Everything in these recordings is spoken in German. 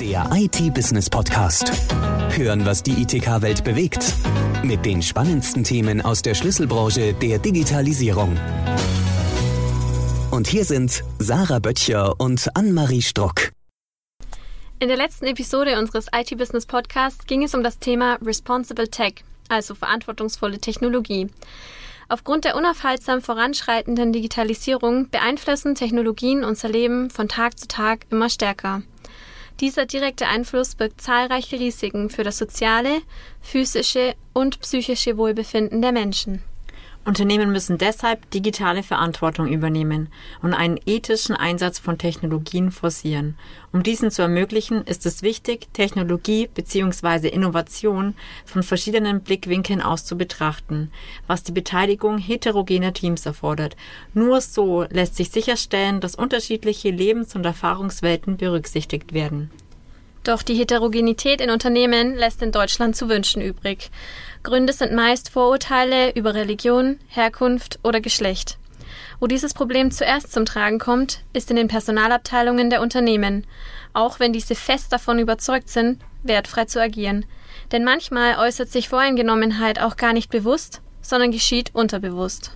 Der IT-Business-Podcast. Hören, was die ITK-Welt bewegt. Mit den spannendsten Themen aus der Schlüsselbranche der Digitalisierung. Und hier sind Sarah Böttcher und Annemarie Struck. In der letzten Episode unseres IT-Business-Podcasts ging es um das Thema Responsible Tech, also verantwortungsvolle Technologie. Aufgrund der unaufhaltsam voranschreitenden Digitalisierung beeinflussen Technologien unser Leben von Tag zu Tag immer stärker. Dieser direkte Einfluss birgt zahlreiche Risiken für das soziale, physische und psychische Wohlbefinden der Menschen. Unternehmen müssen deshalb digitale Verantwortung übernehmen und einen ethischen Einsatz von Technologien forcieren. Um diesen zu ermöglichen, ist es wichtig, Technologie bzw. Innovation von verschiedenen Blickwinkeln aus zu betrachten, was die Beteiligung heterogener Teams erfordert. Nur so lässt sich sicherstellen, dass unterschiedliche Lebens- und Erfahrungswelten berücksichtigt werden. Doch die Heterogenität in Unternehmen lässt in Deutschland zu wünschen übrig. Gründe sind meist Vorurteile über Religion, Herkunft oder Geschlecht. Wo dieses Problem zuerst zum Tragen kommt, ist in den Personalabteilungen der Unternehmen, auch wenn diese fest davon überzeugt sind, wertfrei zu agieren. Denn manchmal äußert sich Voreingenommenheit auch gar nicht bewusst, sondern geschieht unterbewusst.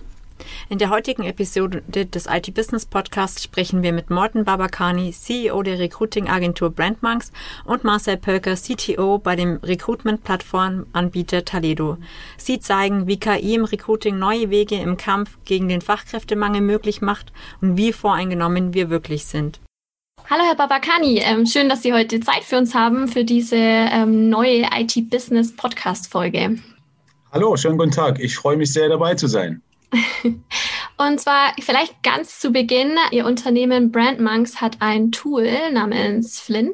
In der heutigen Episode des IT Business Podcasts sprechen wir mit Morten Babakani, CEO der Recruiting-Agentur Brandmonks und Marcel Pölker, CTO bei dem Recruitment-Plattformanbieter Taledo. Sie zeigen, wie KI im Recruiting neue Wege im Kampf gegen den Fachkräftemangel möglich macht und wie voreingenommen wir wirklich sind. Hallo Herr Babakani, ähm, schön, dass Sie heute Zeit für uns haben für diese ähm, neue IT Business Podcast Folge. Hallo, schönen guten Tag. Ich freue mich sehr dabei zu sein. Und zwar vielleicht ganz zu Beginn, Ihr Unternehmen Brandmonks hat ein Tool namens Flynn.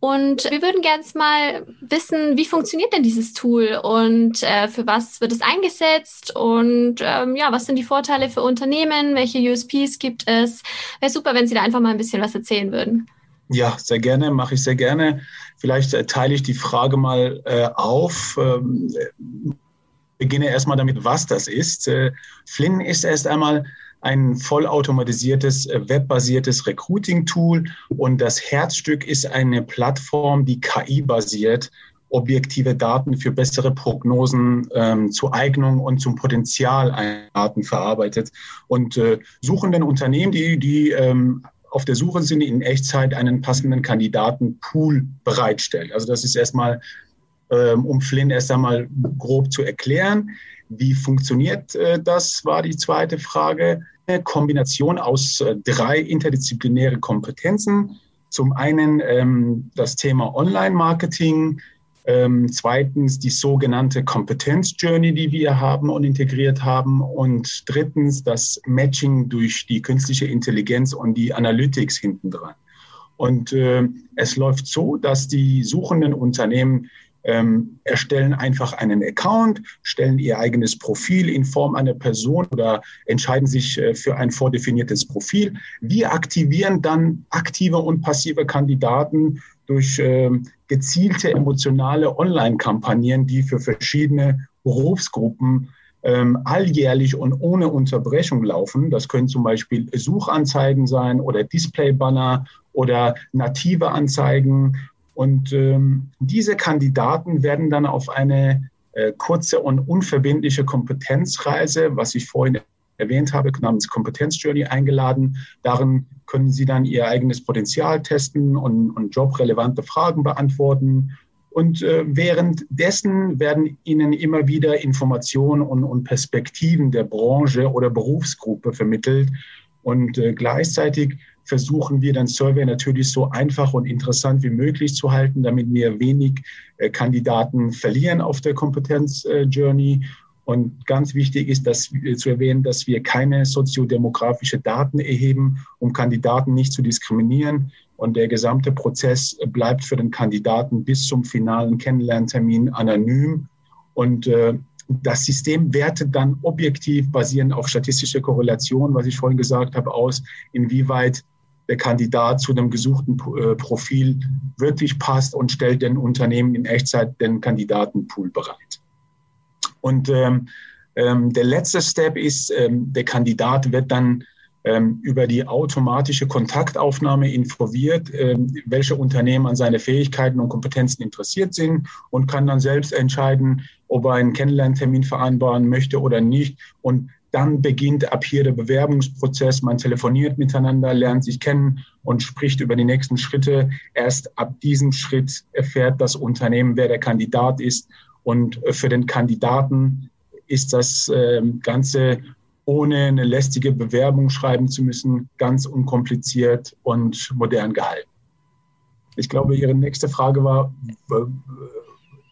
Und wir würden gerne mal wissen, wie funktioniert denn dieses Tool und äh, für was wird es eingesetzt und ähm, ja, was sind die Vorteile für Unternehmen, welche USPs gibt es? Wäre super, wenn Sie da einfach mal ein bisschen was erzählen würden. Ja, sehr gerne, mache ich sehr gerne. Vielleicht äh, teile ich die Frage mal äh, auf. Ähm, beginne erstmal damit, was das ist. Äh, Flynn ist erst einmal ein vollautomatisiertes, äh, webbasiertes Recruiting-Tool und das Herzstück ist eine Plattform, die KI-basiert objektive Daten für bessere Prognosen ähm, zur Eignung und zum Potenzial einer Daten verarbeitet und äh, suchenden Unternehmen, die, die ähm, auf der Suche sind, in Echtzeit einen passenden Kandidatenpool bereitstellt. Also das ist erstmal um Flynn erst einmal grob zu erklären. Wie funktioniert äh, das, war die zweite Frage. Eine Kombination aus äh, drei interdisziplinäre Kompetenzen. Zum einen ähm, das Thema Online-Marketing, ähm, zweitens die sogenannte Kompetenz-Journey, die wir haben und integriert haben. Und drittens das Matching durch die künstliche Intelligenz und die Analytics hinten dran. Und äh, es läuft so, dass die suchenden Unternehmen ähm, erstellen einfach einen Account, stellen ihr eigenes Profil in Form einer Person oder entscheiden sich äh, für ein vordefiniertes Profil. Wir aktivieren dann aktive und passive Kandidaten durch äh, gezielte emotionale Online-Kampagnen, die für verschiedene Berufsgruppen ähm, alljährlich und ohne Unterbrechung laufen. Das können zum Beispiel Suchanzeigen sein oder Displaybanner oder native Anzeigen und ähm, diese Kandidaten werden dann auf eine äh, kurze und unverbindliche Kompetenzreise, was ich vorhin erwähnt habe, namens Kompetenzjourney eingeladen. Darin können Sie dann Ihr eigenes Potenzial testen und, und jobrelevante Fragen beantworten. Und äh, währenddessen werden Ihnen immer wieder Informationen und, und Perspektiven der Branche oder Berufsgruppe vermittelt. Und äh, gleichzeitig versuchen wir dann Survey natürlich so einfach und interessant wie möglich zu halten, damit wir wenig äh, Kandidaten verlieren auf der Kompetenz-Journey. Äh, und ganz wichtig ist dass, äh, zu erwähnen, dass wir keine soziodemografische Daten erheben, um Kandidaten nicht zu diskriminieren. Und der gesamte Prozess bleibt für den Kandidaten bis zum finalen Kennenlerntermin anonym. Und äh, das System wertet dann objektiv basierend auf statistischer Korrelation, was ich vorhin gesagt habe, aus, inwieweit der Kandidat zu dem gesuchten äh, Profil wirklich passt und stellt den Unternehmen in Echtzeit den Kandidatenpool bereit. Und ähm, ähm, der letzte Step ist, ähm, der Kandidat wird dann ähm, über die automatische Kontaktaufnahme informiert, ähm, welche Unternehmen an seine Fähigkeiten und Kompetenzen interessiert sind und kann dann selbst entscheiden, ob er einen Kennenlerntermin vereinbaren möchte oder nicht. Und dann beginnt ab hier der Bewerbungsprozess. Man telefoniert miteinander, lernt sich kennen und spricht über die nächsten Schritte. Erst ab diesem Schritt erfährt das Unternehmen, wer der Kandidat ist. Und für den Kandidaten ist das ähm, Ganze ohne eine lästige Bewerbung schreiben zu müssen, ganz unkompliziert und modern gehalten. Ich glaube, Ihre nächste Frage war,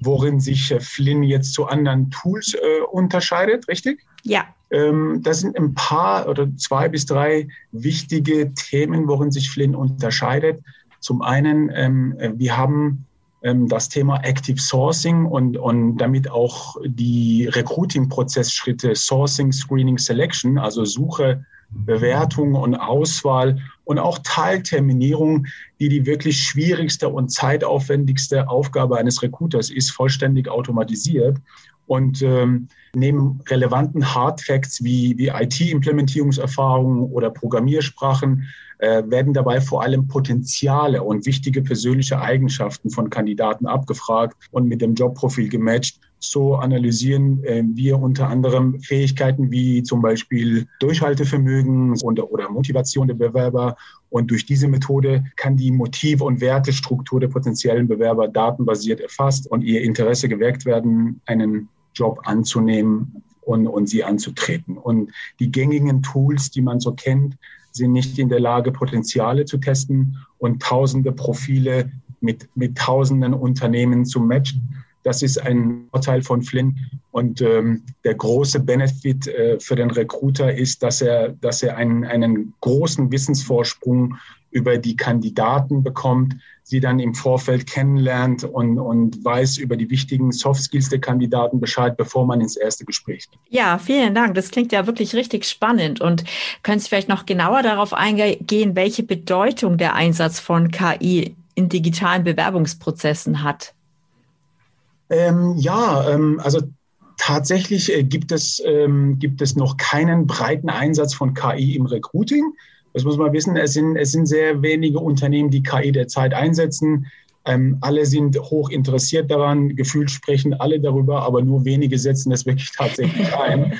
worin sich Flynn jetzt zu anderen Tools äh, unterscheidet, richtig? Ja. Ähm, das sind ein paar oder zwei bis drei wichtige Themen, worin sich Flynn unterscheidet. Zum einen, ähm, wir haben ähm, das Thema Active Sourcing und, und damit auch die Recruiting-Prozessschritte Sourcing, Screening, Selection, also Suche, Bewertung und Auswahl und auch Teilterminierung, die die wirklich schwierigste und zeitaufwendigste Aufgabe eines Recruiters ist, vollständig automatisiert. Und ähm, neben relevanten Hardfacts wie, wie IT-Implementierungserfahrungen oder Programmiersprachen äh, werden dabei vor allem Potenziale und wichtige persönliche Eigenschaften von Kandidaten abgefragt und mit dem Jobprofil gematcht. So analysieren äh, wir unter anderem Fähigkeiten wie zum Beispiel Durchhaltevermögen und, oder Motivation der Bewerber. Und durch diese Methode kann die Motiv- und Wertestruktur der potenziellen Bewerber datenbasiert erfasst und ihr Interesse geweckt werden, einen Job anzunehmen und, und sie anzutreten. Und die gängigen Tools, die man so kennt, sind nicht in der Lage, Potenziale zu testen und tausende Profile mit, mit tausenden Unternehmen zu matchen. Das ist ein Vorteil von Flynn. Und ähm, der große Benefit äh, für den Recruiter ist, dass er, dass er einen, einen großen Wissensvorsprung über die Kandidaten bekommt, sie dann im Vorfeld kennenlernt und, und weiß über die wichtigen Soft Skills der Kandidaten Bescheid, bevor man ins erste Gespräch geht. Ja, vielen Dank. Das klingt ja wirklich richtig spannend. Und können Sie vielleicht noch genauer darauf eingehen, welche Bedeutung der Einsatz von KI in digitalen Bewerbungsprozessen hat? Ähm, ja, ähm, also tatsächlich äh, gibt, es, ähm, gibt es noch keinen breiten Einsatz von KI im Recruiting. Das muss man wissen. Es sind, es sind sehr wenige Unternehmen, die KI derzeit einsetzen. Ähm, alle sind hoch interessiert daran, gefühlt sprechen alle darüber, aber nur wenige setzen es wirklich tatsächlich ein.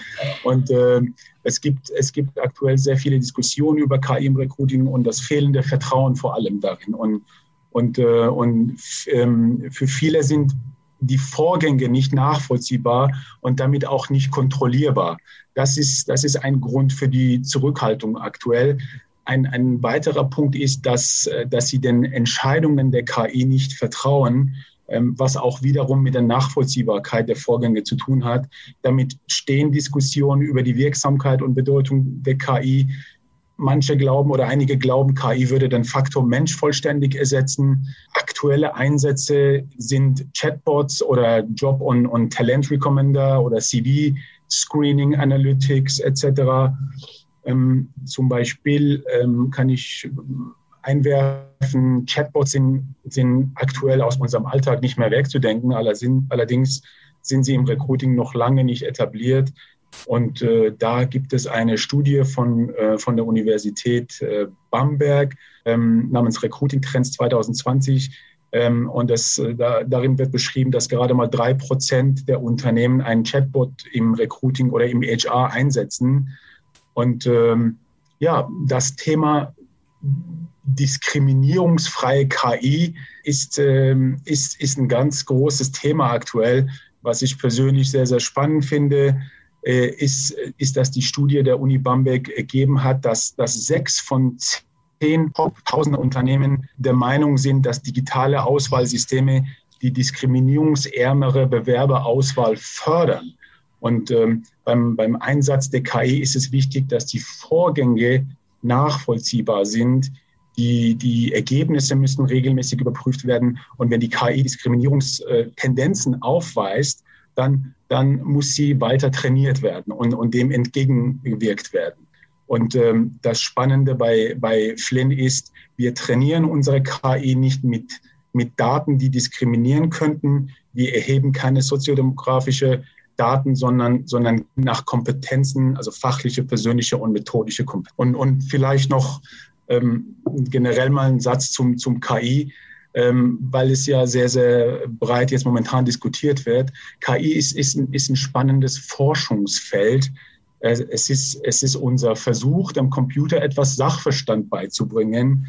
Und äh, es, gibt, es gibt aktuell sehr viele Diskussionen über KI im Recruiting und das fehlende Vertrauen vor allem darin. Und, und, äh, und ähm, für viele sind die Vorgänge nicht nachvollziehbar und damit auch nicht kontrollierbar. Das ist, das ist ein Grund für die Zurückhaltung aktuell. Ein, ein weiterer Punkt ist, dass, dass sie den Entscheidungen der KI nicht vertrauen, ähm, was auch wiederum mit der Nachvollziehbarkeit der Vorgänge zu tun hat. Damit stehen Diskussionen über die Wirksamkeit und Bedeutung der KI Manche glauben oder einige glauben, KI würde den Faktor Mensch vollständig ersetzen. Aktuelle Einsätze sind Chatbots oder Job- und, und Talent Recommender oder CV Screening Analytics etc. Ähm, zum Beispiel ähm, kann ich einwerfen, Chatbots sind, sind aktuell aus unserem Alltag nicht mehr wegzudenken. Allerdings sind sie im Recruiting noch lange nicht etabliert. Und äh, da gibt es eine Studie von, äh, von der Universität äh, Bamberg ähm, namens Recruiting Trends 2020. Ähm, und das, äh, da, darin wird beschrieben, dass gerade mal drei Prozent der Unternehmen einen Chatbot im Recruiting oder im HR einsetzen. Und ähm, ja, das Thema diskriminierungsfreie KI ist, ähm, ist, ist ein ganz großes Thema aktuell, was ich persönlich sehr, sehr spannend finde. Äh, ist, ist, dass die Studie der Uni Bamberg ergeben hat, dass, dass sechs von zehn tausender Unternehmen der Meinung sind, dass digitale Auswahlsysteme die diskriminierungsärmere Bewerberauswahl fördern. Und ähm, beim, beim Einsatz der KI ist es wichtig, dass die Vorgänge nachvollziehbar sind. Die, die Ergebnisse müssen regelmäßig überprüft werden. Und wenn die KI Diskriminierungstendenzen aufweist, dann, dann muss sie weiter trainiert werden und, und dem entgegengewirkt werden. Und ähm, das Spannende bei, bei Flynn ist, wir trainieren unsere KI nicht mit, mit Daten, die diskriminieren könnten. Wir erheben keine soziodemografische Daten, sondern, sondern nach Kompetenzen, also fachliche, persönliche und methodische Kompetenzen. Und, und vielleicht noch ähm, generell mal ein Satz zum, zum KI ähm, weil es ja sehr, sehr breit jetzt momentan diskutiert wird. KI ist, ist, ein, ist ein spannendes Forschungsfeld. Es ist, es ist unser Versuch, dem Computer etwas Sachverstand beizubringen.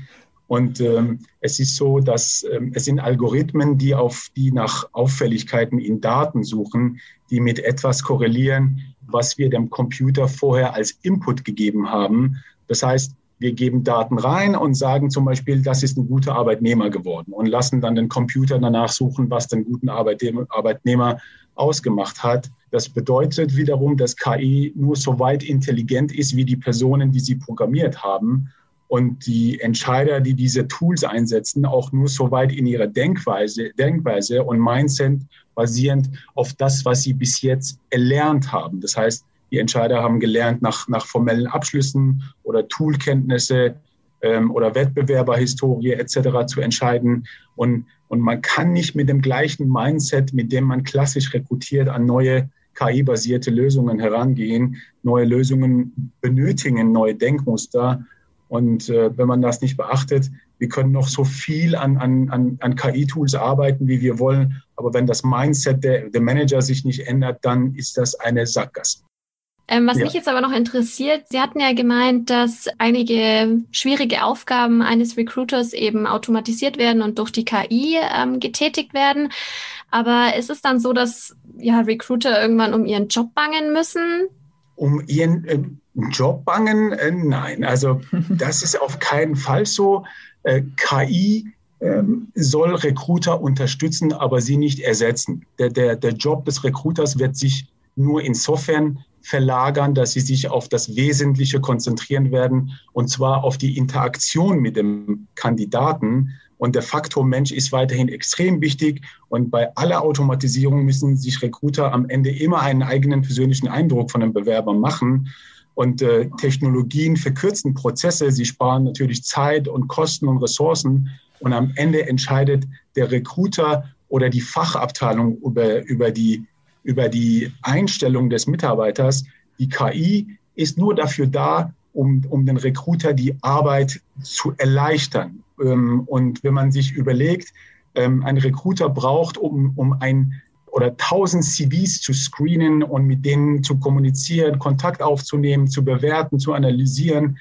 Und ähm, es ist so, dass ähm, es sind Algorithmen, die auf die nach Auffälligkeiten in Daten suchen, die mit etwas korrelieren, was wir dem Computer vorher als Input gegeben haben. Das heißt, wir geben Daten rein und sagen zum Beispiel, das ist ein guter Arbeitnehmer geworden und lassen dann den Computer danach suchen, was den guten Arbeitnehmer ausgemacht hat. Das bedeutet wiederum, dass KI nur so weit intelligent ist wie die Personen, die sie programmiert haben. Und die Entscheider, die diese Tools einsetzen, auch nur so weit in ihrer Denkweise, Denkweise und Mindset basierend auf das, was sie bis jetzt erlernt haben. Das heißt, die Entscheider haben gelernt, nach, nach formellen Abschlüssen oder Toolkenntnisse ähm, oder Wettbewerberhistorie etc. zu entscheiden. Und, und man kann nicht mit dem gleichen Mindset, mit dem man klassisch rekrutiert, an neue KI-basierte Lösungen herangehen. Neue Lösungen benötigen neue Denkmuster. Und äh, wenn man das nicht beachtet, wir können noch so viel an, an, an, KI-Tools arbeiten, wie wir wollen. Aber wenn das Mindset der, der Manager sich nicht ändert, dann ist das eine Sackgasse. Ähm, was ja. mich jetzt aber noch interessiert, Sie hatten ja gemeint, dass einige schwierige Aufgaben eines Recruiters eben automatisiert werden und durch die KI ähm, getätigt werden. Aber ist es dann so, dass ja, Recruiter irgendwann um ihren Job bangen müssen? Um ihren äh, Job bangen? Äh, nein, also das ist auf keinen Fall so. Äh, KI ähm, soll Recruiter unterstützen, aber sie nicht ersetzen. Der, der, der Job des Recruiters wird sich nur insofern verlagern, dass sie sich auf das Wesentliche konzentrieren werden, und zwar auf die Interaktion mit dem Kandidaten. Und der Faktor Mensch ist weiterhin extrem wichtig. Und bei aller Automatisierung müssen sich Recruiter am Ende immer einen eigenen persönlichen Eindruck von einem Bewerber machen. Und äh, Technologien verkürzen Prozesse. Sie sparen natürlich Zeit und Kosten und Ressourcen. Und am Ende entscheidet der Recruiter oder die Fachabteilung über, über die über die Einstellung des Mitarbeiters. Die KI ist nur dafür da, um, um den Recruiter die Arbeit zu erleichtern. Ähm, und wenn man sich überlegt, ähm, ein Recruiter braucht, um, um ein oder tausend CVs zu screenen und mit denen zu kommunizieren, Kontakt aufzunehmen, zu bewerten, zu analysieren,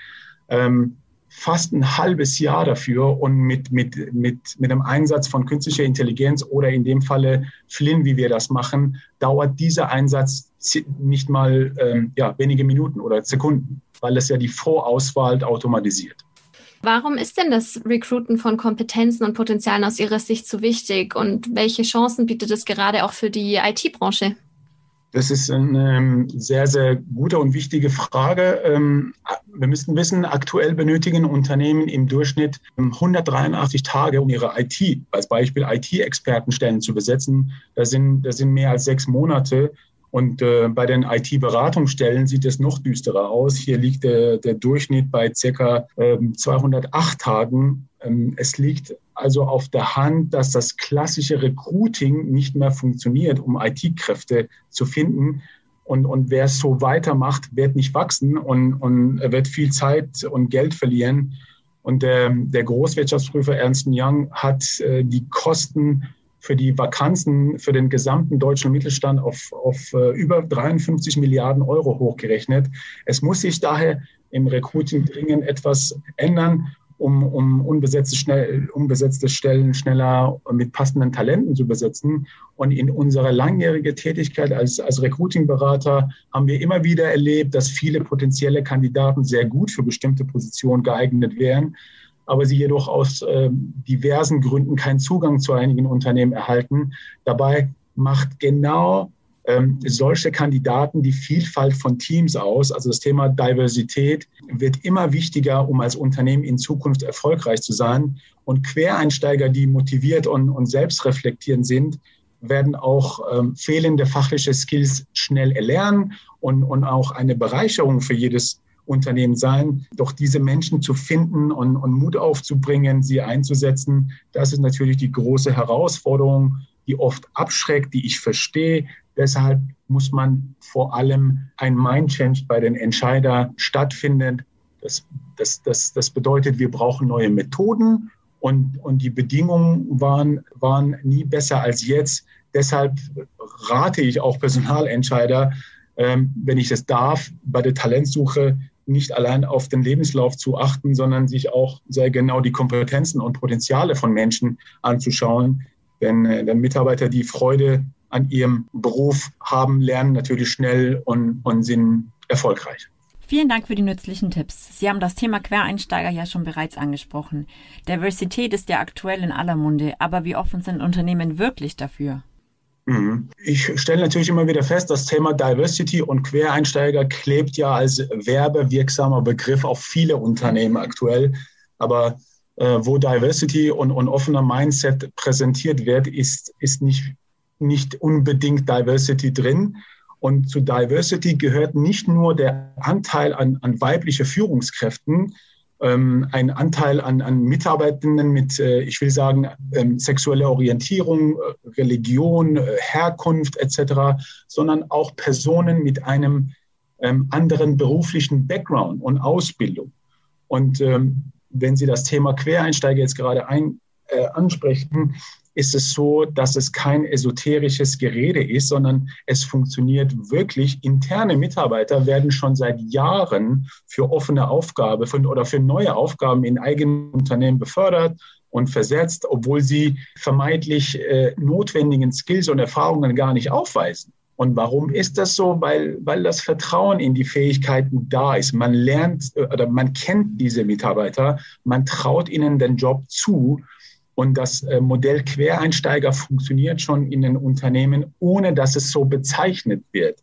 ähm, fast ein halbes Jahr dafür und mit, mit, mit, mit dem Einsatz von künstlicher Intelligenz oder in dem Falle Flynn, wie wir das machen, dauert dieser Einsatz nicht mal ähm, ja, wenige Minuten oder Sekunden, weil es ja die Vorauswahl automatisiert. Warum ist denn das Recruiten von Kompetenzen und Potenzialen aus Ihrer Sicht so wichtig und welche Chancen bietet es gerade auch für die IT-Branche? Das ist eine ähm, sehr, sehr gute und wichtige Frage. Ähm, wir müssen wissen, aktuell benötigen Unternehmen im Durchschnitt 183 Tage, um ihre IT, als Beispiel IT-Expertenstellen zu besetzen. Das sind, das sind mehr als sechs Monate. Und äh, bei den IT-Beratungsstellen sieht es noch düsterer aus. Hier liegt der, der Durchschnitt bei circa ähm, 208 Tagen. Ähm, es liegt also auf der Hand, dass das klassische Recruiting nicht mehr funktioniert, um IT-Kräfte zu finden. Und, und wer so weitermacht, wird nicht wachsen und, und wird viel Zeit und Geld verlieren. Und der, der Großwirtschaftsprüfer Ernst Young hat äh, die Kosten für die Vakanzen für den gesamten deutschen Mittelstand auf, auf uh, über 53 Milliarden Euro hochgerechnet. Es muss sich daher im Recruiting dringend etwas ändern um, um unbesetzte, schnell, unbesetzte Stellen schneller mit passenden Talenten zu besetzen. Und in unserer langjährigen Tätigkeit als, als Recruiting-Berater haben wir immer wieder erlebt, dass viele potenzielle Kandidaten sehr gut für bestimmte Positionen geeignet wären, aber sie jedoch aus äh, diversen Gründen keinen Zugang zu einigen Unternehmen erhalten. Dabei macht genau ähm, solche Kandidaten die Vielfalt von Teams aus. Also das Thema Diversität wird immer wichtiger, um als Unternehmen in Zukunft erfolgreich zu sein. Und Quereinsteiger, die motiviert und, und selbstreflektierend sind, werden auch ähm, fehlende fachliche Skills schnell erlernen und, und auch eine Bereicherung für jedes Unternehmen sein. Doch diese Menschen zu finden und, und Mut aufzubringen, sie einzusetzen, das ist natürlich die große Herausforderung, die oft abschreckt, die ich verstehe, Deshalb muss man vor allem ein Mind-Change bei den Entscheidern stattfinden. Das, das, das, das bedeutet, wir brauchen neue Methoden und, und die Bedingungen waren, waren nie besser als jetzt. Deshalb rate ich auch Personalentscheider, ähm, wenn ich es darf, bei der Talentsuche nicht allein auf den Lebenslauf zu achten, sondern sich auch sehr genau die Kompetenzen und Potenziale von Menschen anzuschauen. Denn, äh, denn Mitarbeiter, die Freude an ihrem Beruf haben, lernen natürlich schnell und, und sind erfolgreich. Vielen Dank für die nützlichen Tipps. Sie haben das Thema Quereinsteiger ja schon bereits angesprochen. Diversität ist ja aktuell in aller Munde, aber wie offen sind Unternehmen wirklich dafür? Mhm. Ich stelle natürlich immer wieder fest, das Thema Diversity und Quereinsteiger klebt ja als werbewirksamer Begriff auf viele Unternehmen aktuell. Aber äh, wo Diversity und, und offener Mindset präsentiert wird, ist, ist nicht, nicht unbedingt Diversity drin. Und zu Diversity gehört nicht nur der Anteil an, an weibliche Führungskräften, ähm, ein Anteil an, an Mitarbeitenden mit, äh, ich will sagen, ähm, sexueller Orientierung, äh, Religion, äh, Herkunft etc., sondern auch Personen mit einem ähm, anderen beruflichen Background und Ausbildung. Und ähm, wenn Sie das Thema Quereinsteiger jetzt gerade ein, äh, ansprechen, ist es so, dass es kein esoterisches Gerede ist, sondern es funktioniert wirklich. Interne Mitarbeiter werden schon seit Jahren für offene Aufgabe oder für neue Aufgaben in eigenen Unternehmen befördert und versetzt, obwohl sie vermeintlich äh, notwendigen Skills und Erfahrungen gar nicht aufweisen. Und warum ist das so? Weil, weil das Vertrauen in die Fähigkeiten da ist. Man lernt äh, oder man kennt diese Mitarbeiter, man traut ihnen den Job zu und das äh, Modell Quereinsteiger funktioniert schon in den Unternehmen, ohne dass es so bezeichnet wird.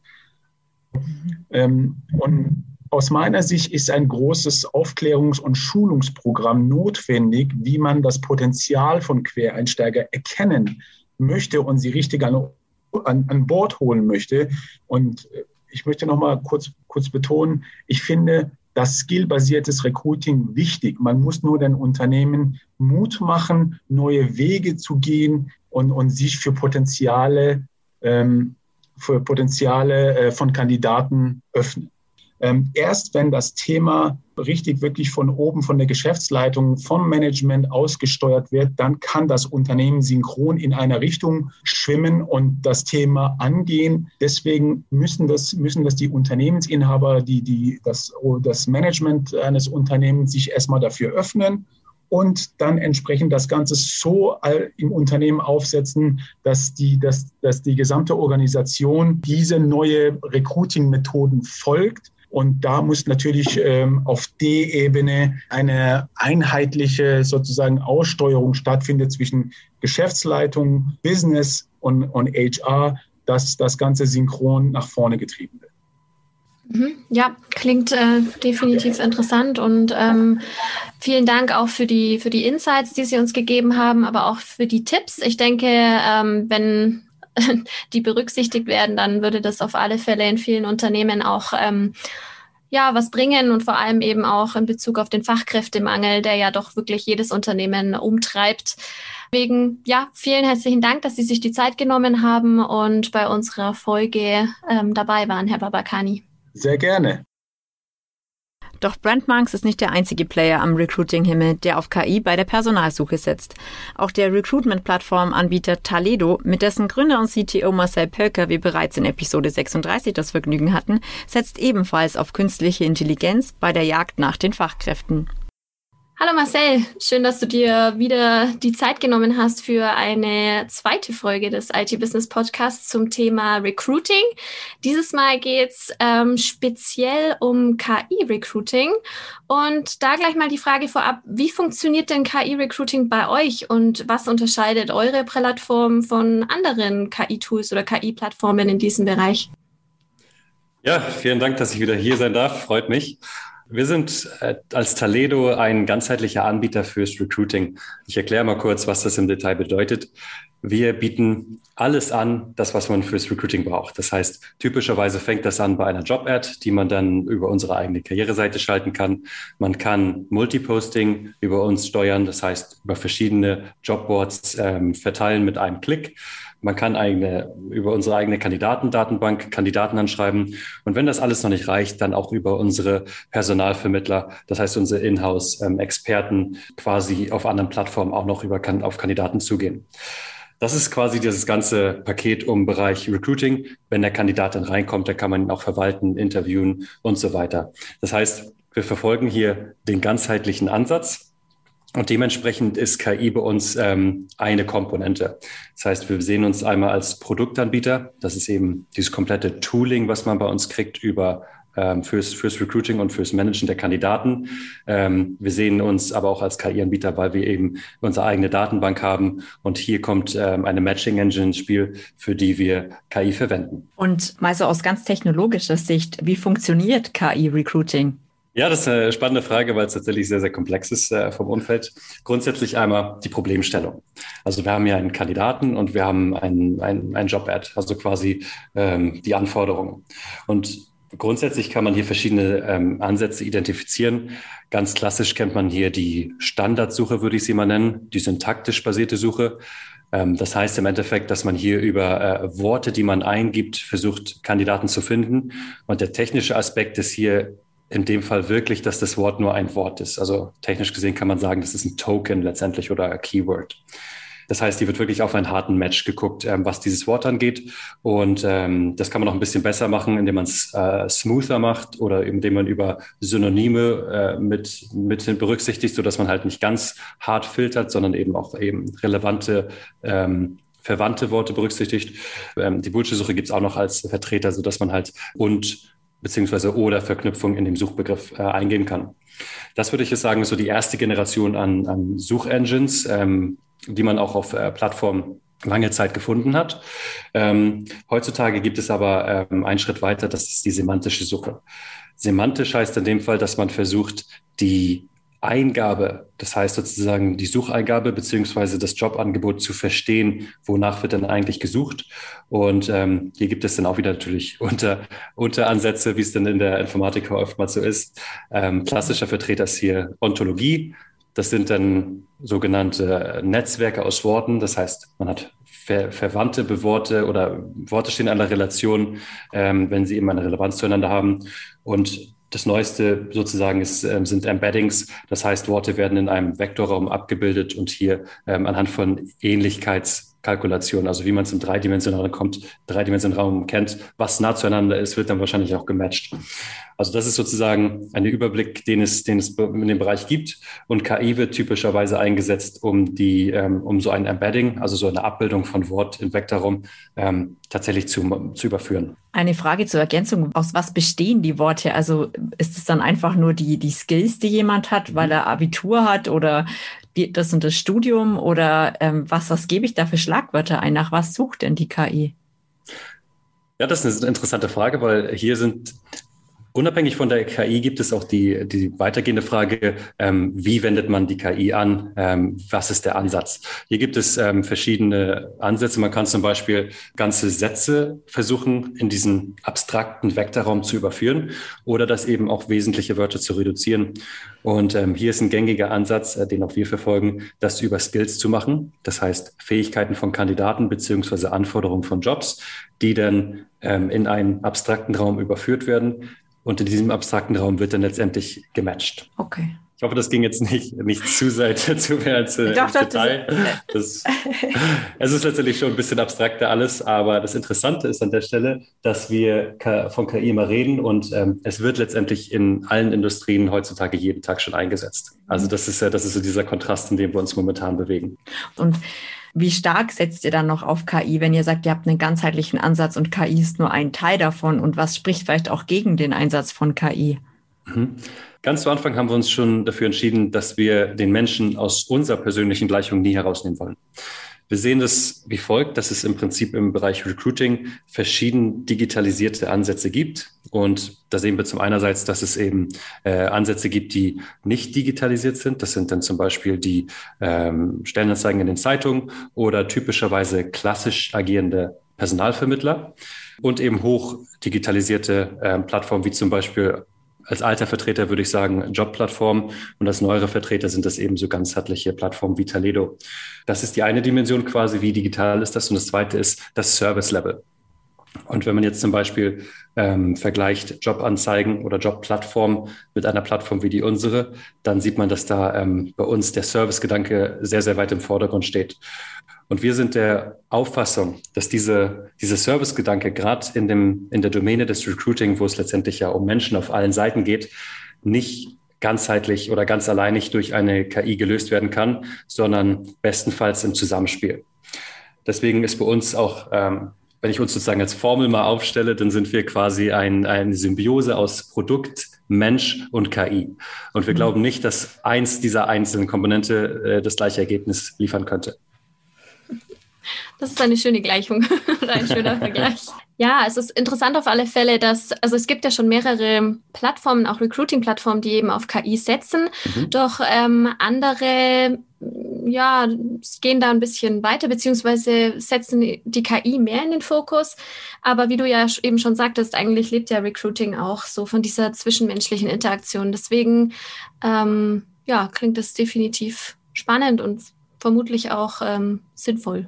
Ähm, und aus meiner Sicht ist ein großes Aufklärungs- und Schulungsprogramm notwendig, wie man das Potenzial von Quereinsteiger erkennen möchte und sie richtig an, an, an Bord holen möchte. Und äh, ich möchte noch mal kurz, kurz betonen, ich finde, das skillbasiertes Recruiting wichtig. Man muss nur den Unternehmen Mut machen, neue Wege zu gehen und, und sich für Potenziale, ähm, für Potenziale äh, von Kandidaten öffnen. Ähm, erst wenn das Thema richtig wirklich von oben, von der Geschäftsleitung, vom Management ausgesteuert wird, dann kann das Unternehmen synchron in einer Richtung schwimmen und das Thema angehen. Deswegen müssen das, müssen das die Unternehmensinhaber, die, die, das, das Management eines Unternehmens sich erstmal dafür öffnen und dann entsprechend das Ganze so im Unternehmen aufsetzen, dass die, dass, dass die gesamte Organisation diese neue Recruiting-Methoden folgt und da muss natürlich ähm, auf D-Ebene eine einheitliche sozusagen Aussteuerung stattfinden zwischen Geschäftsleitung, Business und, und HR, dass das Ganze synchron nach vorne getrieben wird. Mhm. Ja, klingt äh, definitiv interessant und ähm, vielen Dank auch für die, für die Insights, die Sie uns gegeben haben, aber auch für die Tipps. Ich denke, ähm, wenn die berücksichtigt werden, dann würde das auf alle Fälle in vielen Unternehmen auch ähm, ja, was bringen und vor allem eben auch in Bezug auf den Fachkräftemangel, der ja doch wirklich jedes Unternehmen umtreibt. Wegen, ja, vielen herzlichen Dank, dass Sie sich die Zeit genommen haben und bei unserer Folge ähm, dabei waren, Herr Babakani. Sehr gerne. Doch Brandmarks ist nicht der einzige Player am Recruiting-Himmel, der auf KI bei der Personalsuche setzt. Auch der Recruitment-Plattform-Anbieter Taledo, mit dessen Gründer und CTO Marcel Pölker wir bereits in Episode 36 das Vergnügen hatten, setzt ebenfalls auf künstliche Intelligenz bei der Jagd nach den Fachkräften. Hallo Marcel, schön, dass du dir wieder die Zeit genommen hast für eine zweite Folge des IT Business Podcasts zum Thema Recruiting. Dieses Mal geht's ähm, speziell um KI-Recruiting. Und da gleich mal die Frage vorab, wie funktioniert denn KI-Recruiting bei euch und was unterscheidet eure Plattform von anderen KI-Tools oder KI-Plattformen in diesem Bereich? Ja, vielen Dank, dass ich wieder hier sein darf. Freut mich. Wir sind äh, als Taledo ein ganzheitlicher Anbieter fürs Recruiting. Ich erkläre mal kurz, was das im Detail bedeutet. Wir bieten alles an, das, was man fürs Recruiting braucht. Das heißt, typischerweise fängt das an bei einer Job-Ad, die man dann über unsere eigene Karriereseite schalten kann. Man kann Multiposting über uns steuern, das heißt, über verschiedene Jobboards ähm, verteilen mit einem Klick. Man kann eigene, über unsere eigene Kandidatendatenbank Kandidaten anschreiben. Und wenn das alles noch nicht reicht, dann auch über unsere Personalvermittler, das heißt unsere Inhouse-Experten quasi auf anderen Plattformen auch noch über, auf Kandidaten zugehen. Das ist quasi dieses ganze Paket um Bereich Recruiting. Wenn der Kandidat dann reinkommt, dann kann man ihn auch verwalten, interviewen und so weiter. Das heißt, wir verfolgen hier den ganzheitlichen Ansatz. Und dementsprechend ist KI bei uns ähm, eine Komponente. Das heißt, wir sehen uns einmal als Produktanbieter. Das ist eben dieses komplette Tooling, was man bei uns kriegt über ähm, fürs, fürs Recruiting und fürs Managen der Kandidaten. Ähm, wir sehen uns aber auch als KI-Anbieter, weil wir eben unsere eigene Datenbank haben. Und hier kommt ähm, eine Matching Engine ins Spiel, für die wir KI verwenden. Und mal so aus ganz technologischer Sicht, wie funktioniert KI-Recruiting? Ja, das ist eine spannende Frage, weil es tatsächlich sehr, sehr komplex ist äh, vom Umfeld. Grundsätzlich einmal die Problemstellung. Also wir haben ja einen Kandidaten und wir haben einen, einen, einen Job-Ad, also quasi ähm, die Anforderungen. Und Grundsätzlich kann man hier verschiedene ähm, Ansätze identifizieren. Ganz klassisch kennt man hier die Standardsuche, würde ich sie mal nennen, die syntaktisch basierte Suche. Ähm, das heißt im Endeffekt, dass man hier über äh, Worte, die man eingibt, versucht, Kandidaten zu finden. Und der technische Aspekt ist hier in dem Fall wirklich, dass das Wort nur ein Wort ist. Also technisch gesehen kann man sagen, das ist ein Token letztendlich oder ein Keyword. Das heißt, hier wird wirklich auf einen harten Match geguckt, ähm, was dieses Wort angeht. Und ähm, das kann man noch ein bisschen besser machen, indem man es äh, smoother macht oder indem man über Synonyme äh, mit, mit berücksichtigt, sodass man halt nicht ganz hart filtert, sondern eben auch eben relevante ähm, verwandte Worte berücksichtigt. Ähm, die Bullshit-Suche gibt es auch noch als Vertreter, sodass man halt und beziehungsweise oder Verknüpfung in dem Suchbegriff äh, eingeben kann. Das würde ich jetzt sagen, ist so die erste Generation an, an Suchengines. Ähm, die man auch auf äh, Plattformen lange Zeit gefunden hat. Ähm, heutzutage gibt es aber ähm, einen Schritt weiter, das ist die semantische Suche. Semantisch heißt in dem Fall, dass man versucht, die Eingabe, das heißt sozusagen die Sucheingabe beziehungsweise das Jobangebot zu verstehen, wonach wird denn eigentlich gesucht. Und ähm, hier gibt es dann auch wieder natürlich unter, Unteransätze, wie es denn in der Informatik oftmals so ist. Ähm, klassischer Vertreter ist hier Ontologie, das sind dann sogenannte Netzwerke aus Worten. Das heißt, man hat ver verwandte Beworte oder Worte stehen in einer Relation, ähm, wenn sie eben eine Relevanz zueinander haben. Und das Neueste sozusagen ist, ähm, sind Embeddings. Das heißt, Worte werden in einem Vektorraum abgebildet und hier ähm, anhand von Ähnlichkeitskalkulationen, also wie man es im dreidimensionalen kommt, dreidimensionalen Raum kennt, was nah zueinander ist, wird dann wahrscheinlich auch gematcht. Also das ist sozusagen ein Überblick, den es, den es in dem Bereich gibt. Und KI wird typischerweise eingesetzt, um die, ähm, um so ein Embedding, also so eine Abbildung von Wort in Vektorraum ähm, tatsächlich zu, zu überführen. Eine Frage zur Ergänzung. Aus was bestehen die Worte? Also ist es dann einfach nur die, die Skills, die jemand hat, weil er Abitur hat oder die, das und das Studium oder ähm, was, was gebe ich da für Schlagwörter ein? Nach was sucht denn die KI? Ja, das ist eine interessante Frage, weil hier sind Unabhängig von der KI gibt es auch die, die weitergehende Frage, ähm, wie wendet man die KI an? Ähm, was ist der Ansatz? Hier gibt es ähm, verschiedene Ansätze. Man kann zum Beispiel ganze Sätze versuchen, in diesen abstrakten Vektorraum zu überführen oder das eben auch wesentliche Wörter zu reduzieren. Und ähm, hier ist ein gängiger Ansatz, äh, den auch wir verfolgen, das über Skills zu machen. Das heißt, Fähigkeiten von Kandidaten beziehungsweise Anforderungen von Jobs, die dann ähm, in einen abstrakten Raum überführt werden und in diesem abstrakten Raum wird dann letztendlich gematcht. Okay. Ich hoffe, das ging jetzt nicht, nicht zu sehr zu mehr ins, doch, ins Detail. Das, es ist letztendlich schon ein bisschen abstrakter alles, aber das Interessante ist an der Stelle, dass wir von KI immer reden und ähm, es wird letztendlich in allen Industrien heutzutage jeden Tag schon eingesetzt. Also das ist ja, das ist so dieser Kontrast, in dem wir uns momentan bewegen. Und wie stark setzt ihr dann noch auf KI, wenn ihr sagt, ihr habt einen ganzheitlichen Ansatz und KI ist nur ein Teil davon? Und was spricht vielleicht auch gegen den Einsatz von KI? Mhm. Ganz zu Anfang haben wir uns schon dafür entschieden, dass wir den Menschen aus unserer persönlichen Gleichung nie herausnehmen wollen. Wir sehen das wie folgt, dass es im Prinzip im Bereich Recruiting verschieden digitalisierte Ansätze gibt. Und da sehen wir zum einerseits, dass es eben äh, Ansätze gibt, die nicht digitalisiert sind. Das sind dann zum Beispiel die ähm, Stellenanzeigen in den Zeitungen oder typischerweise klassisch agierende Personalvermittler und eben hoch digitalisierte äh, Plattformen wie zum Beispiel als alter Vertreter würde ich sagen Jobplattform und als neuere Vertreter sind das eben so ganzheitliche Plattformen wie Taledo. Das ist die eine Dimension quasi, wie digital ist das und das zweite ist das Service Level. Und wenn man jetzt zum Beispiel ähm, vergleicht Jobanzeigen oder Jobplattformen mit einer Plattform wie die unsere, dann sieht man, dass da ähm, bei uns der Servicegedanke sehr, sehr weit im Vordergrund steht. Und wir sind der Auffassung, dass diese, diese Servicegedanke gerade in, dem, in der Domäne des Recruiting, wo es letztendlich ja um Menschen auf allen Seiten geht, nicht ganzheitlich oder ganz alleinig durch eine KI gelöst werden kann, sondern bestenfalls im Zusammenspiel. Deswegen ist bei uns auch ähm, wenn ich uns sozusagen als Formel mal aufstelle, dann sind wir quasi ein, eine Symbiose aus Produkt, Mensch und KI. Und wir mhm. glauben nicht, dass eins dieser einzelnen Komponente äh, das gleiche Ergebnis liefern könnte. Das ist eine schöne Gleichung oder ein schöner Vergleich. Ja, es ist interessant auf alle Fälle, dass, also es gibt ja schon mehrere Plattformen, auch Recruiting-Plattformen, die eben auf KI setzen. Mhm. Doch ähm, andere, ja, gehen da ein bisschen weiter, beziehungsweise setzen die KI mehr in den Fokus. Aber wie du ja eben schon sagtest, eigentlich lebt ja Recruiting auch so von dieser zwischenmenschlichen Interaktion. Deswegen, ähm, ja, klingt das definitiv spannend und vermutlich auch ähm, sinnvoll.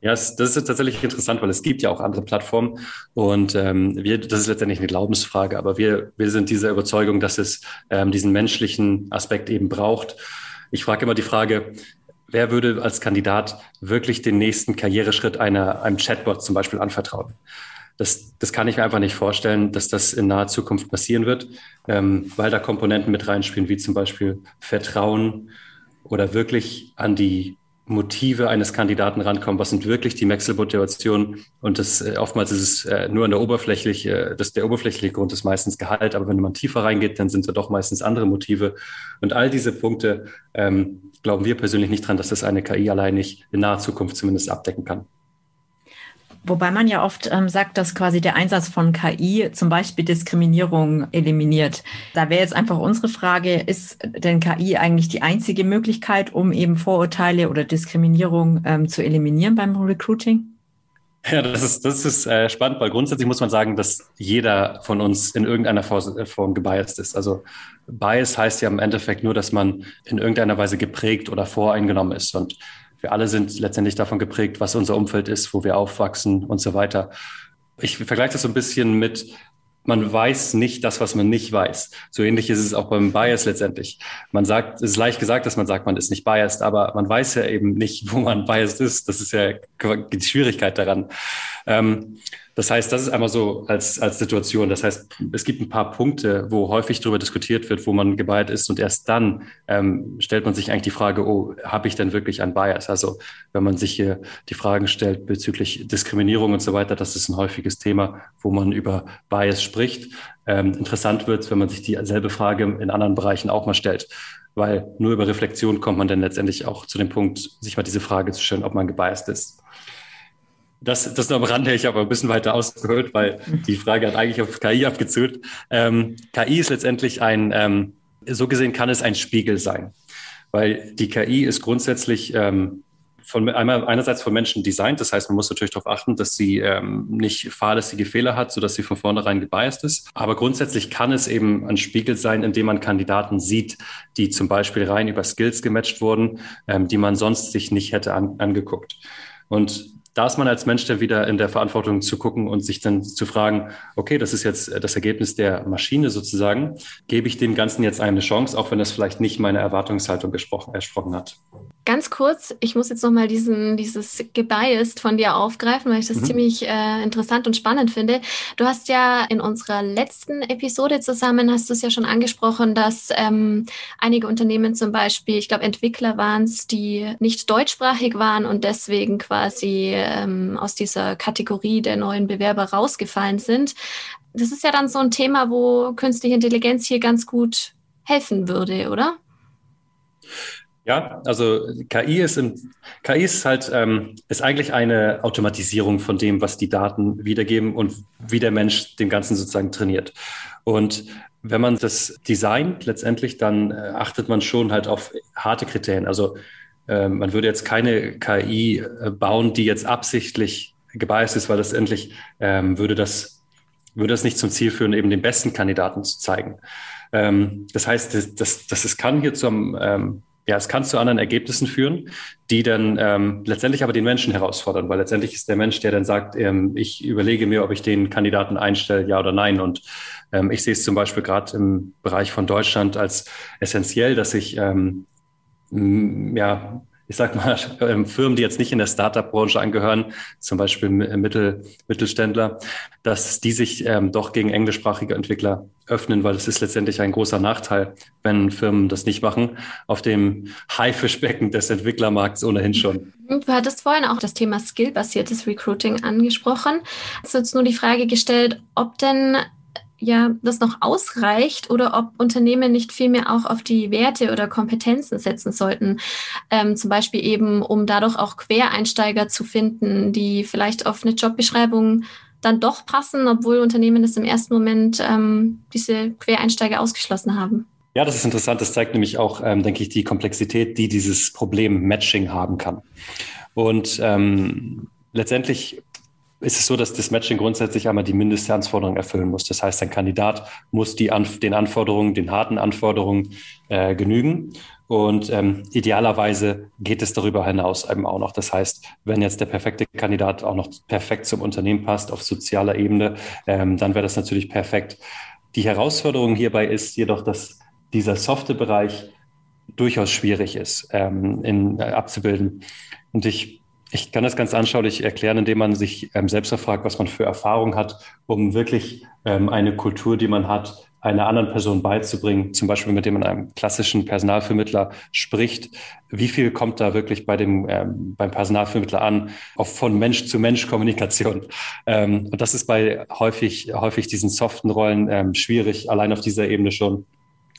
Ja, das ist tatsächlich interessant, weil es gibt ja auch andere Plattformen und ähm, wir, das ist letztendlich eine Glaubensfrage, aber wir, wir sind dieser Überzeugung, dass es ähm, diesen menschlichen Aspekt eben braucht. Ich frage immer die Frage, wer würde als Kandidat wirklich den nächsten Karriereschritt einer, einem Chatbot zum Beispiel anvertrauen? Das, das kann ich mir einfach nicht vorstellen, dass das in naher Zukunft passieren wird, ähm, weil da Komponenten mit reinspielen, wie zum Beispiel Vertrauen oder wirklich an die Motive eines Kandidaten rankommen. Was sind wirklich die Wechselmotivationen? Und das äh, oftmals ist es äh, nur an der oberflächliche, das der oberflächliche Grund ist meistens Gehalt, aber wenn man tiefer reingeht, dann sind da doch meistens andere Motive. Und all diese Punkte ähm, glauben wir persönlich nicht dran, dass das eine KI allein nicht in naher Zukunft zumindest abdecken kann. Wobei man ja oft ähm, sagt, dass quasi der Einsatz von KI zum Beispiel Diskriminierung eliminiert. Da wäre jetzt einfach unsere Frage, ist denn KI eigentlich die einzige Möglichkeit, um eben Vorurteile oder Diskriminierung ähm, zu eliminieren beim Recruiting? Ja, das ist, das ist äh, spannend, weil grundsätzlich muss man sagen, dass jeder von uns in irgendeiner äh, Form gebiased ist. Also Bias heißt ja im Endeffekt nur, dass man in irgendeiner Weise geprägt oder voreingenommen ist. Und wir alle sind letztendlich davon geprägt, was unser Umfeld ist, wo wir aufwachsen und so weiter. Ich vergleiche das so ein bisschen mit, man weiß nicht das, was man nicht weiß. So ähnlich ist es auch beim Bias letztendlich. Man sagt, es ist leicht gesagt, dass man sagt, man ist nicht biased, aber man weiß ja eben nicht, wo man biased ist. Das ist ja die Schwierigkeit daran. Ähm, das heißt, das ist einmal so als, als Situation. Das heißt, es gibt ein paar Punkte, wo häufig darüber diskutiert wird, wo man gebiased ist und erst dann ähm, stellt man sich eigentlich die Frage, oh, habe ich denn wirklich ein Bias? Also wenn man sich hier die Fragen stellt bezüglich Diskriminierung und so weiter, das ist ein häufiges Thema, wo man über Bias spricht. Ähm, interessant wird wenn man sich dieselbe Frage in anderen Bereichen auch mal stellt weil nur über Reflexion kommt man dann letztendlich auch zu dem Punkt, sich mal diese Frage zu stellen, ob man gebiased ist. Das, das nur am Rande, ich habe ein bisschen weiter ausgeholt, weil die Frage hat eigentlich auf KI abgezielt. Ähm, KI ist letztendlich ein, ähm, so gesehen kann es ein Spiegel sein, weil die KI ist grundsätzlich ähm, von einmal einerseits von Menschen designt, das heißt, man muss natürlich darauf achten, dass sie ähm, nicht fahrlässige Fehler hat, sodass sie von vornherein gebiased ist. Aber grundsätzlich kann es eben ein Spiegel sein, in dem man Kandidaten sieht, die zum Beispiel rein über Skills gematcht wurden, ähm, die man sonst sich nicht hätte an, angeguckt. Und da ist man als Mensch dann wieder in der Verantwortung zu gucken und sich dann zu fragen, okay, das ist jetzt das Ergebnis der Maschine sozusagen. Gebe ich dem Ganzen jetzt eine Chance, auch wenn das vielleicht nicht meine Erwartungshaltung gesprochen, ersprochen hat? Ganz kurz, ich muss jetzt nochmal diesen, dieses Gebiased von dir aufgreifen, weil ich das mhm. ziemlich äh, interessant und spannend finde. Du hast ja in unserer letzten Episode zusammen, hast du es ja schon angesprochen, dass ähm, einige Unternehmen zum Beispiel, ich glaube Entwickler waren es, die nicht deutschsprachig waren und deswegen quasi ähm, aus dieser Kategorie der neuen Bewerber rausgefallen sind. Das ist ja dann so ein Thema, wo künstliche Intelligenz hier ganz gut helfen würde, oder? Ja, also KI ist, im, KI ist halt ähm, ist eigentlich eine Automatisierung von dem, was die Daten wiedergeben und wie der Mensch dem Ganzen sozusagen trainiert. Und wenn man das designt letztendlich, dann äh, achtet man schon halt auf harte Kriterien. Also äh, man würde jetzt keine KI äh, bauen, die jetzt absichtlich gebiased ist, weil das endlich ähm, würde das würde es nicht zum Ziel führen, eben den besten Kandidaten zu zeigen. Ähm, das heißt, das, das, das, das kann hier zum, ähm, ja, es kann zu anderen Ergebnissen führen, die dann ähm, letztendlich aber den Menschen herausfordern, weil letztendlich ist der Mensch, der dann sagt, ähm, ich überlege mir, ob ich den Kandidaten einstelle, ja oder nein. Und ähm, ich sehe es zum Beispiel gerade im Bereich von Deutschland als essentiell, dass ich ähm, ja, ich sag mal, ähm, Firmen, die jetzt nicht in der Startup-Branche angehören, zum Beispiel Mittel, Mittelständler, dass die sich ähm, doch gegen englischsprachige Entwickler öffnen, weil es ist letztendlich ein großer Nachteil, wenn Firmen das nicht machen, auf dem Haifischbecken des Entwicklermarkts ohnehin schon. Du hattest vorhin auch das Thema skillbasiertes Recruiting angesprochen. Es ist jetzt nur die Frage gestellt, ob denn ja, das noch ausreicht oder ob Unternehmen nicht vielmehr auch auf die Werte oder Kompetenzen setzen sollten. Ähm, zum Beispiel eben, um dadurch auch Quereinsteiger zu finden, die vielleicht auf eine Jobbeschreibung dann doch passen, obwohl Unternehmen das im ersten Moment ähm, diese Quereinsteiger ausgeschlossen haben. Ja, das ist interessant. Das zeigt nämlich auch, ähm, denke ich, die Komplexität, die dieses Problem Matching haben kann. Und ähm, letztendlich ist es so, dass das Matching grundsätzlich einmal die Mindestanforderungen erfüllen muss. Das heißt, ein Kandidat muss die Anf den Anforderungen, den harten Anforderungen äh, genügen. Und ähm, idealerweise geht es darüber hinaus eben auch noch. Das heißt, wenn jetzt der perfekte Kandidat auch noch perfekt zum Unternehmen passt auf sozialer Ebene, ähm, dann wäre das natürlich perfekt. Die Herausforderung hierbei ist jedoch, dass dieser softe Bereich durchaus schwierig ist ähm, in, äh, abzubilden. Und ich ich kann das ganz anschaulich erklären, indem man sich ähm, selbst fragt, was man für Erfahrung hat, um wirklich ähm, eine Kultur, die man hat, einer anderen Person beizubringen, zum Beispiel mit dem man einem klassischen Personalvermittler spricht. Wie viel kommt da wirklich bei dem, ähm, beim Personalvermittler an, auch von Mensch zu Mensch Kommunikation? Ähm, und das ist bei häufig, häufig diesen soften Rollen ähm, schwierig, allein auf dieser Ebene schon.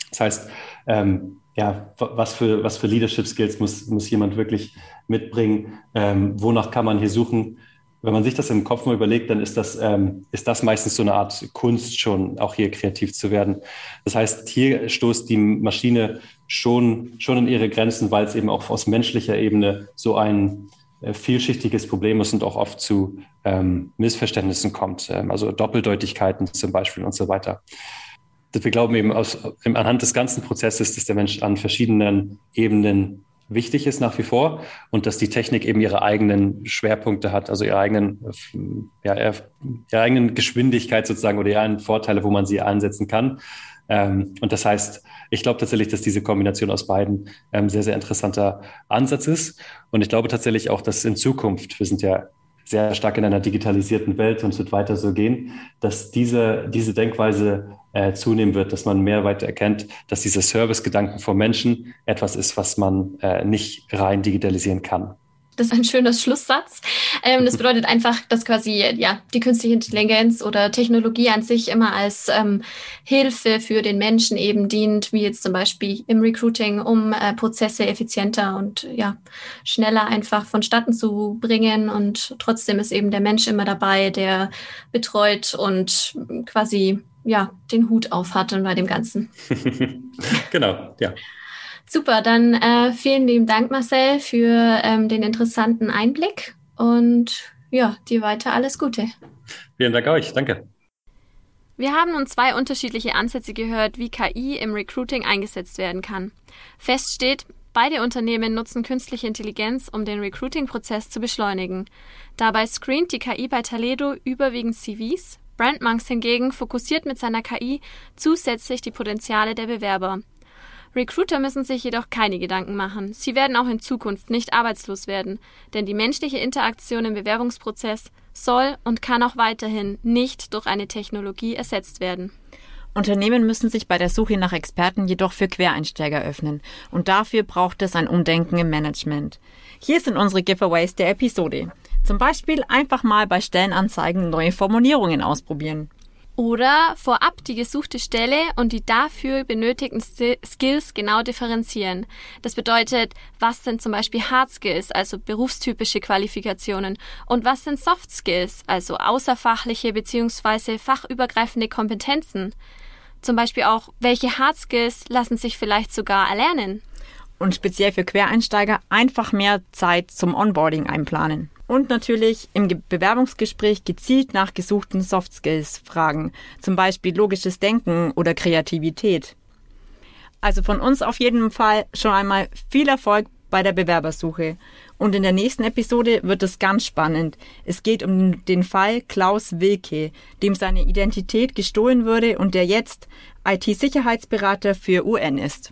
Das heißt, ähm, ja, was für, was für Leadership Skills muss, muss jemand wirklich mitbringen? Ähm, wonach kann man hier suchen? Wenn man sich das im Kopf mal überlegt, dann ist das, ähm, ist das meistens so eine Art Kunst schon, auch hier kreativ zu werden. Das heißt, hier stoßt die Maschine schon, schon in ihre Grenzen, weil es eben auch aus menschlicher Ebene so ein äh, vielschichtiges Problem ist und auch oft zu ähm, Missverständnissen kommt, ähm, also Doppeldeutigkeiten zum Beispiel und so weiter wir glauben eben aus, anhand des ganzen Prozesses, dass der Mensch an verschiedenen Ebenen wichtig ist nach wie vor und dass die Technik eben ihre eigenen Schwerpunkte hat, also ihre eigenen, ja, ihre eigenen Geschwindigkeit sozusagen oder ihre Vorteile, wo man sie einsetzen kann. Ähm, und das heißt, ich glaube tatsächlich, dass diese Kombination aus beiden ähm, sehr, sehr interessanter Ansatz ist. Und ich glaube tatsächlich auch, dass in Zukunft, wir sind ja sehr stark in einer digitalisierten Welt und es wird weiter so gehen, dass diese, diese Denkweise äh, zunehmen wird, dass man mehr weiter erkennt, dass dieser Service-Gedanken vom Menschen etwas ist, was man äh, nicht rein digitalisieren kann. Das ist ein schöner Schlusssatz. Ähm, das bedeutet einfach, dass quasi ja die künstliche Intelligenz oder Technologie an sich immer als ähm, Hilfe für den Menschen eben dient, wie jetzt zum Beispiel im Recruiting, um äh, Prozesse effizienter und ja schneller einfach vonstatten zu bringen. Und trotzdem ist eben der Mensch immer dabei, der betreut und quasi ja, den Hut auf hatte bei dem Ganzen. genau, ja. Super, dann äh, vielen lieben Dank, Marcel, für ähm, den interessanten Einblick und ja, dir weiter alles Gute. Vielen Dank euch, danke. Wir haben nun zwei unterschiedliche Ansätze gehört, wie KI im Recruiting eingesetzt werden kann. Fest steht, beide Unternehmen nutzen künstliche Intelligenz, um den Recruiting-Prozess zu beschleunigen. Dabei screent die KI bei Taledo überwiegend CVs, Brandmonks hingegen fokussiert mit seiner KI zusätzlich die Potenziale der Bewerber. Recruiter müssen sich jedoch keine Gedanken machen. Sie werden auch in Zukunft nicht arbeitslos werden, denn die menschliche Interaktion im Bewerbungsprozess soll und kann auch weiterhin nicht durch eine Technologie ersetzt werden. Unternehmen müssen sich bei der Suche nach Experten jedoch für Quereinsteiger öffnen und dafür braucht es ein Umdenken im Management. Hier sind unsere Giveaways der Episode. Zum Beispiel einfach mal bei Stellenanzeigen neue Formulierungen ausprobieren. Oder vorab die gesuchte Stelle und die dafür benötigten Skills genau differenzieren. Das bedeutet, was sind zum Beispiel Hard Skills, also berufstypische Qualifikationen, und was sind Soft Skills, also außerfachliche bzw. fachübergreifende Kompetenzen. Zum Beispiel auch, welche Hard Skills lassen sich vielleicht sogar erlernen. Und speziell für Quereinsteiger einfach mehr Zeit zum Onboarding einplanen. Und natürlich im Bewerbungsgespräch gezielt nach gesuchten Soft Skills fragen, zum Beispiel logisches Denken oder Kreativität. Also von uns auf jeden Fall schon einmal viel Erfolg bei der Bewerbersuche. Und in der nächsten Episode wird es ganz spannend. Es geht um den Fall Klaus Wilke, dem seine Identität gestohlen wurde und der jetzt IT-Sicherheitsberater für UN ist.